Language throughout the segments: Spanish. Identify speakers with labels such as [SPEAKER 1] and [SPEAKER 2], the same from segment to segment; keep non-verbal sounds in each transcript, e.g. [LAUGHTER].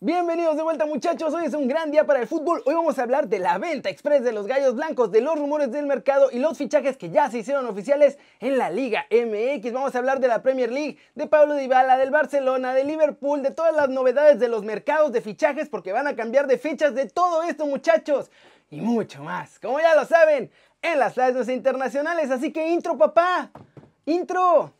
[SPEAKER 1] Bienvenidos de vuelta muchachos, hoy es un gran día para el fútbol, hoy vamos a hablar de la venta express de los Gallos Blancos, de los rumores del mercado y los fichajes que ya se hicieron oficiales en la Liga MX, vamos a hablar de la Premier League, de Pablo Dybala, del Barcelona, de Liverpool, de todas las novedades de los mercados de fichajes porque van a cambiar de fechas de todo esto muchachos y mucho más, como ya lo saben, en las clases internacionales, así que intro papá, intro.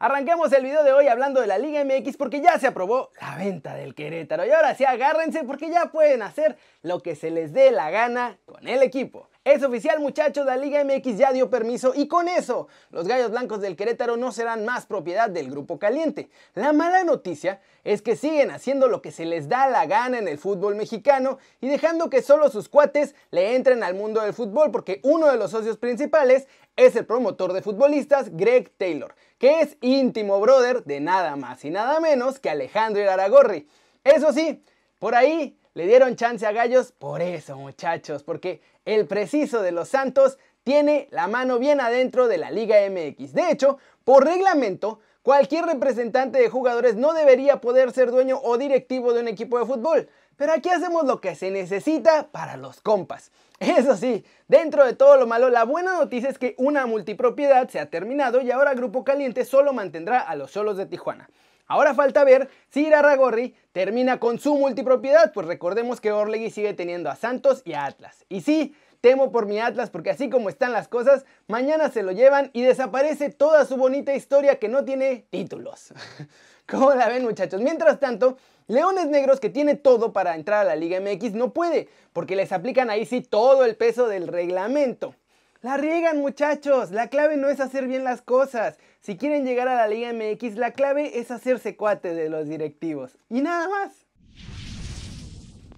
[SPEAKER 1] Arranquemos el video de hoy hablando de la Liga MX porque ya se aprobó la venta del Querétaro. Y ahora sí, agárrense porque ya pueden hacer lo que se les dé la gana con el equipo. Es oficial muchachos, la Liga MX ya dio permiso y con eso los Gallos Blancos del Querétaro no serán más propiedad del Grupo Caliente. La mala noticia es que siguen haciendo lo que se les da la gana en el fútbol mexicano y dejando que solo sus cuates le entren al mundo del fútbol porque uno de los socios principales es el promotor de futbolistas Greg Taylor, que es íntimo brother de nada más y nada menos que Alejandro Iraragorri. Eso sí, por ahí le dieron chance a Gallos por eso, muchachos, porque el preciso de los Santos tiene la mano bien adentro de la Liga MX. De hecho, por reglamento, cualquier representante de jugadores no debería poder ser dueño o directivo de un equipo de fútbol. Pero aquí hacemos lo que se necesita para los compas. Eso sí, dentro de todo lo malo, la buena noticia es que una multipropiedad se ha terminado y ahora Grupo Caliente solo mantendrá a los solos de Tijuana. Ahora falta ver si Irarragorri termina con su multipropiedad, pues recordemos que Orlegui sigue teniendo a Santos y a Atlas. Y sí, temo por mi Atlas porque así como están las cosas, mañana se lo llevan y desaparece toda su bonita historia que no tiene títulos. [LAUGHS] ¿Cómo la ven muchachos? Mientras tanto, Leones Negros que tiene todo para entrar a la Liga MX no puede, porque les aplican ahí sí todo el peso del reglamento. La riegan muchachos, la clave no es hacer bien las cosas. Si quieren llegar a la Liga MX, la clave es hacerse cuate de los directivos. Y nada más.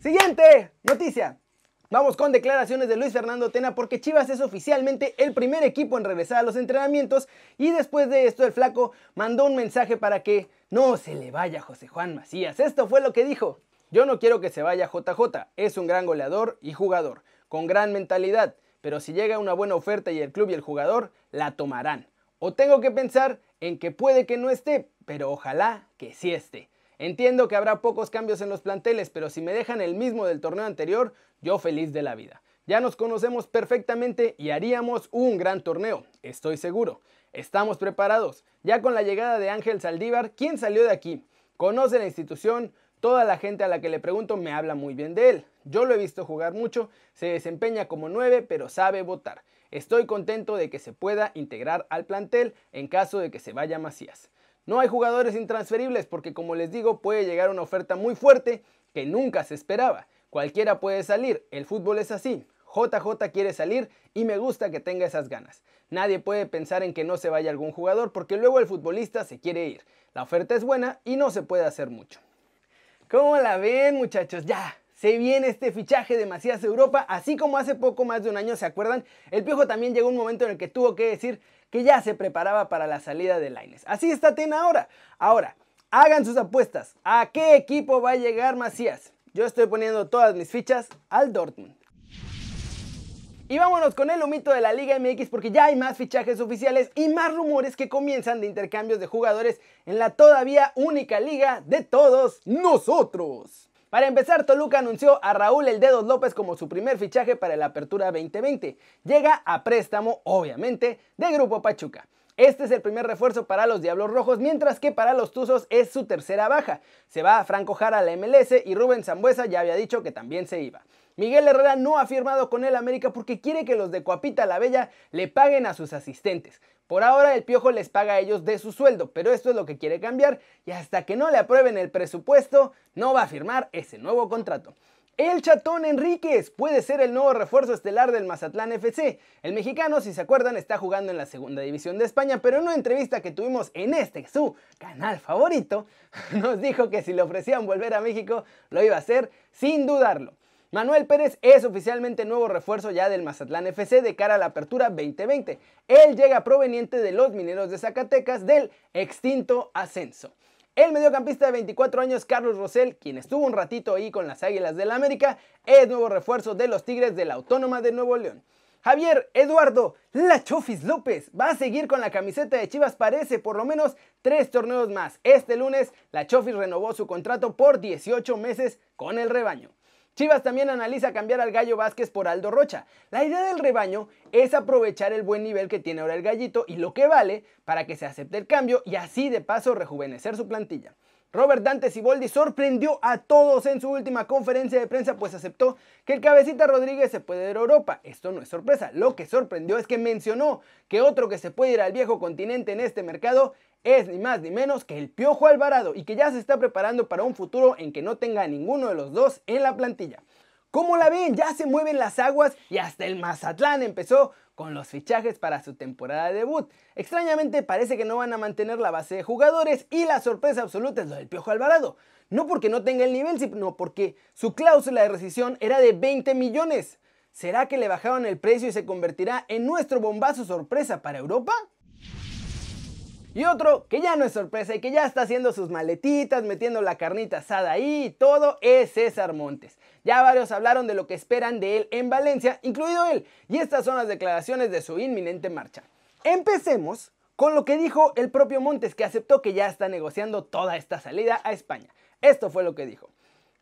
[SPEAKER 1] Siguiente noticia. Vamos con declaraciones de Luis Fernando Tena porque Chivas es oficialmente el primer equipo en regresar a los entrenamientos y después de esto el flaco mandó un mensaje para que no se le vaya José Juan Macías. Esto fue lo que dijo. Yo no quiero que se vaya JJ, es un gran goleador y jugador, con gran mentalidad pero si llega una buena oferta y el club y el jugador la tomarán. O tengo que pensar en que puede que no esté, pero ojalá que sí esté. Entiendo que habrá pocos cambios en los planteles, pero si me dejan el mismo del torneo anterior, yo feliz de la vida. Ya nos conocemos perfectamente y haríamos un gran torneo, estoy seguro. Estamos preparados. Ya con la llegada de Ángel Saldívar, ¿quién salió de aquí? Conoce la institución, Toda la gente a la que le pregunto me habla muy bien de él. Yo lo he visto jugar mucho, se desempeña como 9, pero sabe votar. Estoy contento de que se pueda integrar al plantel en caso de que se vaya Macías. No hay jugadores intransferibles porque como les digo puede llegar una oferta muy fuerte que nunca se esperaba. Cualquiera puede salir, el fútbol es así. JJ quiere salir y me gusta que tenga esas ganas. Nadie puede pensar en que no se vaya algún jugador porque luego el futbolista se quiere ir. La oferta es buena y no se puede hacer mucho. ¿Cómo la ven muchachos? Ya, se viene este fichaje de Macías Europa, así como hace poco más de un año, ¿se acuerdan? El Piojo también llegó un momento en el que tuvo que decir que ya se preparaba para la salida de Laines. Así está Tena ahora. Ahora, hagan sus apuestas. ¿A qué equipo va a llegar Macías? Yo estoy poniendo todas mis fichas al Dortmund. Y vámonos con el humito de la Liga MX porque ya hay más fichajes oficiales y más rumores que comienzan de intercambios de jugadores en la todavía única liga de todos nosotros. Para empezar, Toluca anunció a Raúl El Dedos López como su primer fichaje para la Apertura 2020. Llega a préstamo, obviamente, de Grupo Pachuca. Este es el primer refuerzo para los Diablos Rojos, mientras que para los Tuzos es su tercera baja. Se va a Franco Jara a la MLS y Rubén Zambuesa ya había dicho que también se iba. Miguel Herrera no ha firmado con el América porque quiere que los de Coapita la Bella le paguen a sus asistentes. Por ahora el Piojo les paga a ellos de su sueldo, pero esto es lo que quiere cambiar y hasta que no le aprueben el presupuesto no va a firmar ese nuevo contrato. El Chatón Enríquez puede ser el nuevo refuerzo estelar del Mazatlán FC. El mexicano, si se acuerdan, está jugando en la segunda división de España, pero en una entrevista que tuvimos en este su canal favorito, [LAUGHS] nos dijo que si le ofrecían volver a México, lo iba a hacer sin dudarlo. Manuel Pérez es oficialmente nuevo refuerzo ya del Mazatlán FC de cara a la apertura 2020. Él llega proveniente de los mineros de Zacatecas del extinto ascenso. El mediocampista de 24 años Carlos Rosell, quien estuvo un ratito ahí con las Águilas del la América, es nuevo refuerzo de los Tigres de la Autónoma de Nuevo León. Javier Eduardo La Chofis López va a seguir con la camiseta de Chivas parece por lo menos tres torneos más. Este lunes La Chofis renovó su contrato por 18 meses con el rebaño. Chivas también analiza cambiar al Gallo Vázquez por Aldo Rocha. La idea del rebaño es aprovechar el buen nivel que tiene ahora el gallito y lo que vale para que se acepte el cambio y así de paso rejuvenecer su plantilla. Robert Dante Siboldi sorprendió a todos en su última conferencia de prensa, pues aceptó que el cabecita Rodríguez se puede ir a Europa. Esto no es sorpresa, lo que sorprendió es que mencionó que otro que se puede ir al viejo continente en este mercado es ni más ni menos que el Piojo Alvarado y que ya se está preparando para un futuro en que no tenga ninguno de los dos en la plantilla. ¿Cómo la ven? Ya se mueven las aguas y hasta el Mazatlán empezó con los fichajes para su temporada de debut. Extrañamente parece que no van a mantener la base de jugadores y la sorpresa absoluta es lo del Piojo Alvarado. No porque no tenga el nivel, sino porque su cláusula de rescisión era de 20 millones. ¿Será que le bajaron el precio y se convertirá en nuestro bombazo sorpresa para Europa? Y otro que ya no es sorpresa y que ya está haciendo sus maletitas, metiendo la carnita asada ahí y todo, es César Montes. Ya varios hablaron de lo que esperan de él en Valencia, incluido él, y estas son las declaraciones de su inminente marcha. Empecemos con lo que dijo el propio Montes, que aceptó que ya está negociando toda esta salida a España. Esto fue lo que dijo.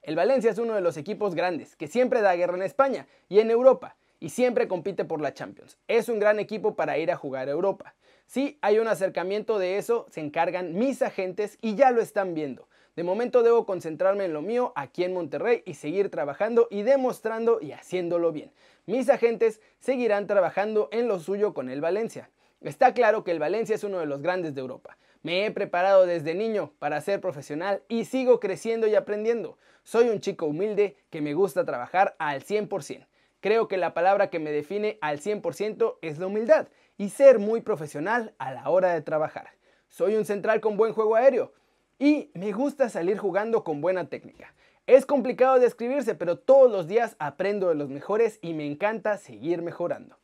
[SPEAKER 1] El Valencia es uno de los equipos grandes, que siempre da guerra en España y en Europa, y siempre compite por la Champions. Es un gran equipo para ir a jugar a Europa. Si hay un acercamiento de eso, se encargan mis agentes y ya lo están viendo. De momento debo concentrarme en lo mío aquí en Monterrey y seguir trabajando y demostrando y haciéndolo bien. Mis agentes seguirán trabajando en lo suyo con el Valencia. Está claro que el Valencia es uno de los grandes de Europa. Me he preparado desde niño para ser profesional y sigo creciendo y aprendiendo. Soy un chico humilde que me gusta trabajar al 100%. Creo que la palabra que me define al 100% es la humildad y ser muy profesional a la hora de trabajar. Soy un central con buen juego aéreo y me gusta salir jugando con buena técnica. Es complicado describirse, pero todos los días aprendo de los mejores y me encanta seguir mejorando.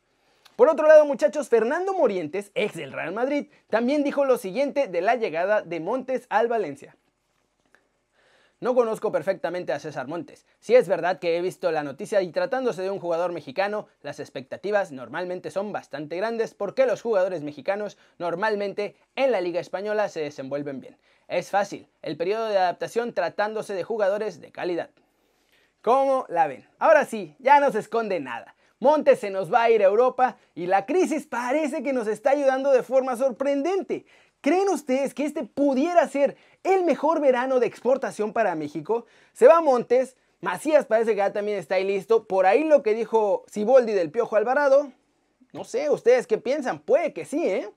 [SPEAKER 1] Por otro lado, muchachos, Fernando Morientes, ex del Real Madrid, también dijo lo siguiente de la llegada de Montes al Valencia. No conozco perfectamente a César Montes. Si es verdad que he visto la noticia y tratándose de un jugador mexicano, las expectativas normalmente son bastante grandes porque los jugadores mexicanos normalmente en la Liga Española se desenvuelven bien. Es fácil, el periodo de adaptación tratándose de jugadores de calidad. ¿Cómo la ven? Ahora sí, ya no se esconde nada. Montes se nos va a ir a Europa y la crisis parece que nos está ayudando de forma sorprendente. ¿Creen ustedes que este pudiera ser el mejor verano de exportación para México? Se va a Montes, Macías parece que ya también está ahí listo. Por ahí lo que dijo Siboldi del Piojo Alvarado. No sé, ¿ustedes qué piensan? Puede que sí, ¿eh?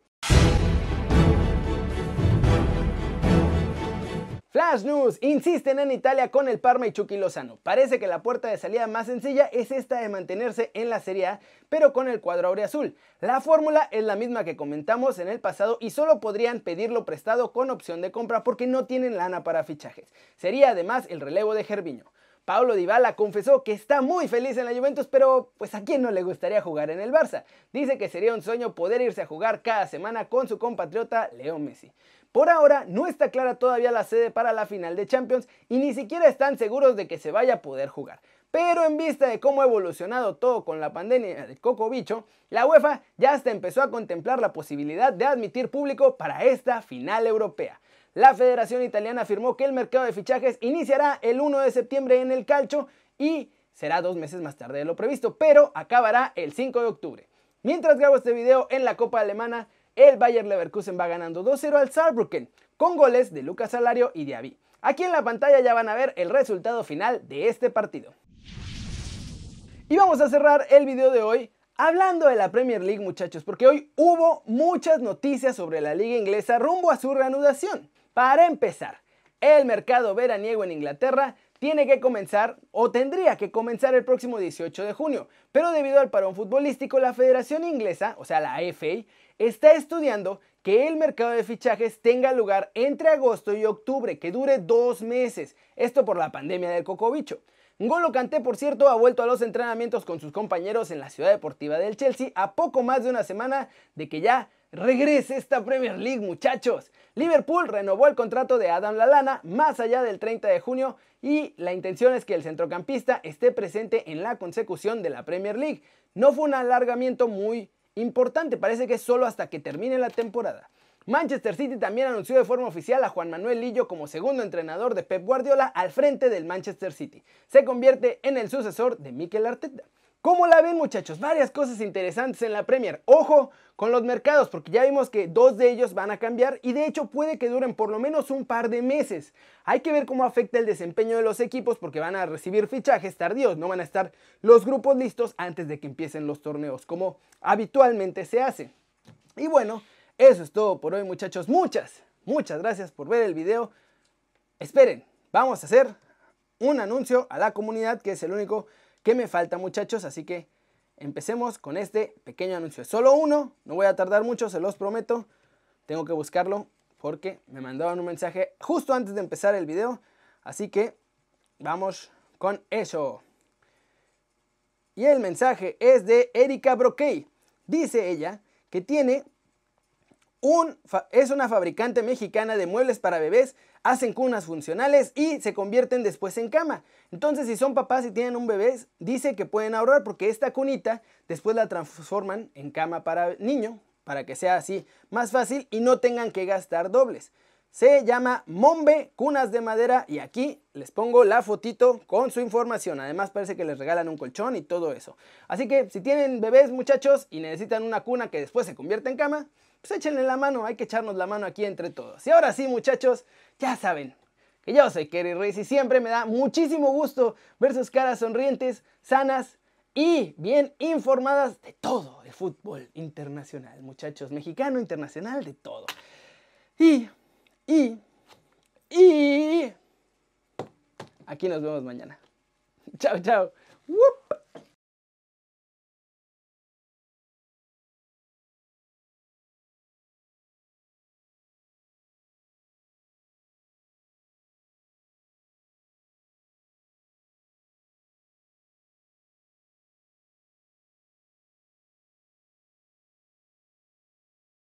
[SPEAKER 1] Flash News, insisten en Italia con el Parma y Chucky Lozano. Parece que la puerta de salida más sencilla es esta de mantenerse en la Serie A, pero con el cuadro azul. La fórmula es la misma que comentamos en el pasado y solo podrían pedirlo prestado con opción de compra porque no tienen lana para fichajes. Sería además el relevo de Gerviño. Paulo Dybala confesó que está muy feliz en la Juventus, pero pues a quién no le gustaría jugar en el Barça. Dice que sería un sueño poder irse a jugar cada semana con su compatriota Leo Messi. Por ahora no está clara todavía la sede para la final de Champions y ni siquiera están seguros de que se vaya a poder jugar. Pero en vista de cómo ha evolucionado todo con la pandemia del coco bicho, la UEFA ya hasta empezó a contemplar la posibilidad de admitir público para esta final europea. La Federación Italiana afirmó que el mercado de fichajes iniciará el 1 de septiembre en el calcio y será dos meses más tarde de lo previsto, pero acabará el 5 de octubre. Mientras grabo este video en la Copa Alemana, el Bayer Leverkusen va ganando 2-0 al Saarbrücken con goles de Lucas Salario y Diaby. Aquí en la pantalla ya van a ver el resultado final de este partido. Y vamos a cerrar el video de hoy hablando de la Premier League muchachos, porque hoy hubo muchas noticias sobre la liga inglesa rumbo a su reanudación. Para empezar, el mercado veraniego en Inglaterra tiene que comenzar o tendría que comenzar el próximo 18 de junio, pero debido al parón futbolístico la Federación Inglesa, o sea la FA, está estudiando que el mercado de fichajes tenga lugar entre agosto y octubre, que dure dos meses, esto por la pandemia del cocobicho. Ngolo Kanté, por cierto, ha vuelto a los entrenamientos con sus compañeros en la ciudad deportiva del Chelsea a poco más de una semana de que ya regrese esta Premier League, muchachos. Liverpool renovó el contrato de Adam Lallana más allá del 30 de junio y la intención es que el centrocampista esté presente en la consecución de la Premier League. No fue un alargamiento muy importante, parece que es solo hasta que termine la temporada. Manchester City también anunció de forma oficial a Juan Manuel Lillo como segundo entrenador de Pep Guardiola al frente del Manchester City. Se convierte en el sucesor de Mikel Arteta. ¿Cómo la ven muchachos? Varias cosas interesantes en la Premier. Ojo con los mercados porque ya vimos que dos de ellos van a cambiar y de hecho puede que duren por lo menos un par de meses. Hay que ver cómo afecta el desempeño de los equipos porque van a recibir fichajes tardíos, no van a estar los grupos listos antes de que empiecen los torneos como habitualmente se hace. Y bueno, eso es todo por hoy muchachos. Muchas, muchas gracias por ver el video. Esperen, vamos a hacer un anuncio a la comunidad que es el único que me falta muchachos, así que empecemos con este pequeño anuncio. Solo uno, no voy a tardar mucho, se los prometo. Tengo que buscarlo porque me mandaron un mensaje justo antes de empezar el video, así que vamos con eso. Y el mensaje es de Erika Broquey. Dice ella que tiene un, es una fabricante mexicana de muebles para bebés, hacen cunas funcionales y se convierten después en cama. Entonces, si son papás y tienen un bebé, dice que pueden ahorrar porque esta cunita después la transforman en cama para niño, para que sea así más fácil y no tengan que gastar dobles. Se llama Mombe Cunas de Madera y aquí les pongo la fotito con su información. Además parece que les regalan un colchón y todo eso. Así que si tienen bebés muchachos y necesitan una cuna que después se convierta en cama, pues échenle la mano, hay que echarnos la mano aquí entre todos. Y ahora sí muchachos, ya saben que yo soy Kerry Reyes y siempre me da muchísimo gusto ver sus caras sonrientes, sanas y bien informadas de todo el fútbol internacional, muchachos, mexicano, internacional, de todo. Y y, y aquí nos vemos mañana. [LAUGHS] Chao, chao.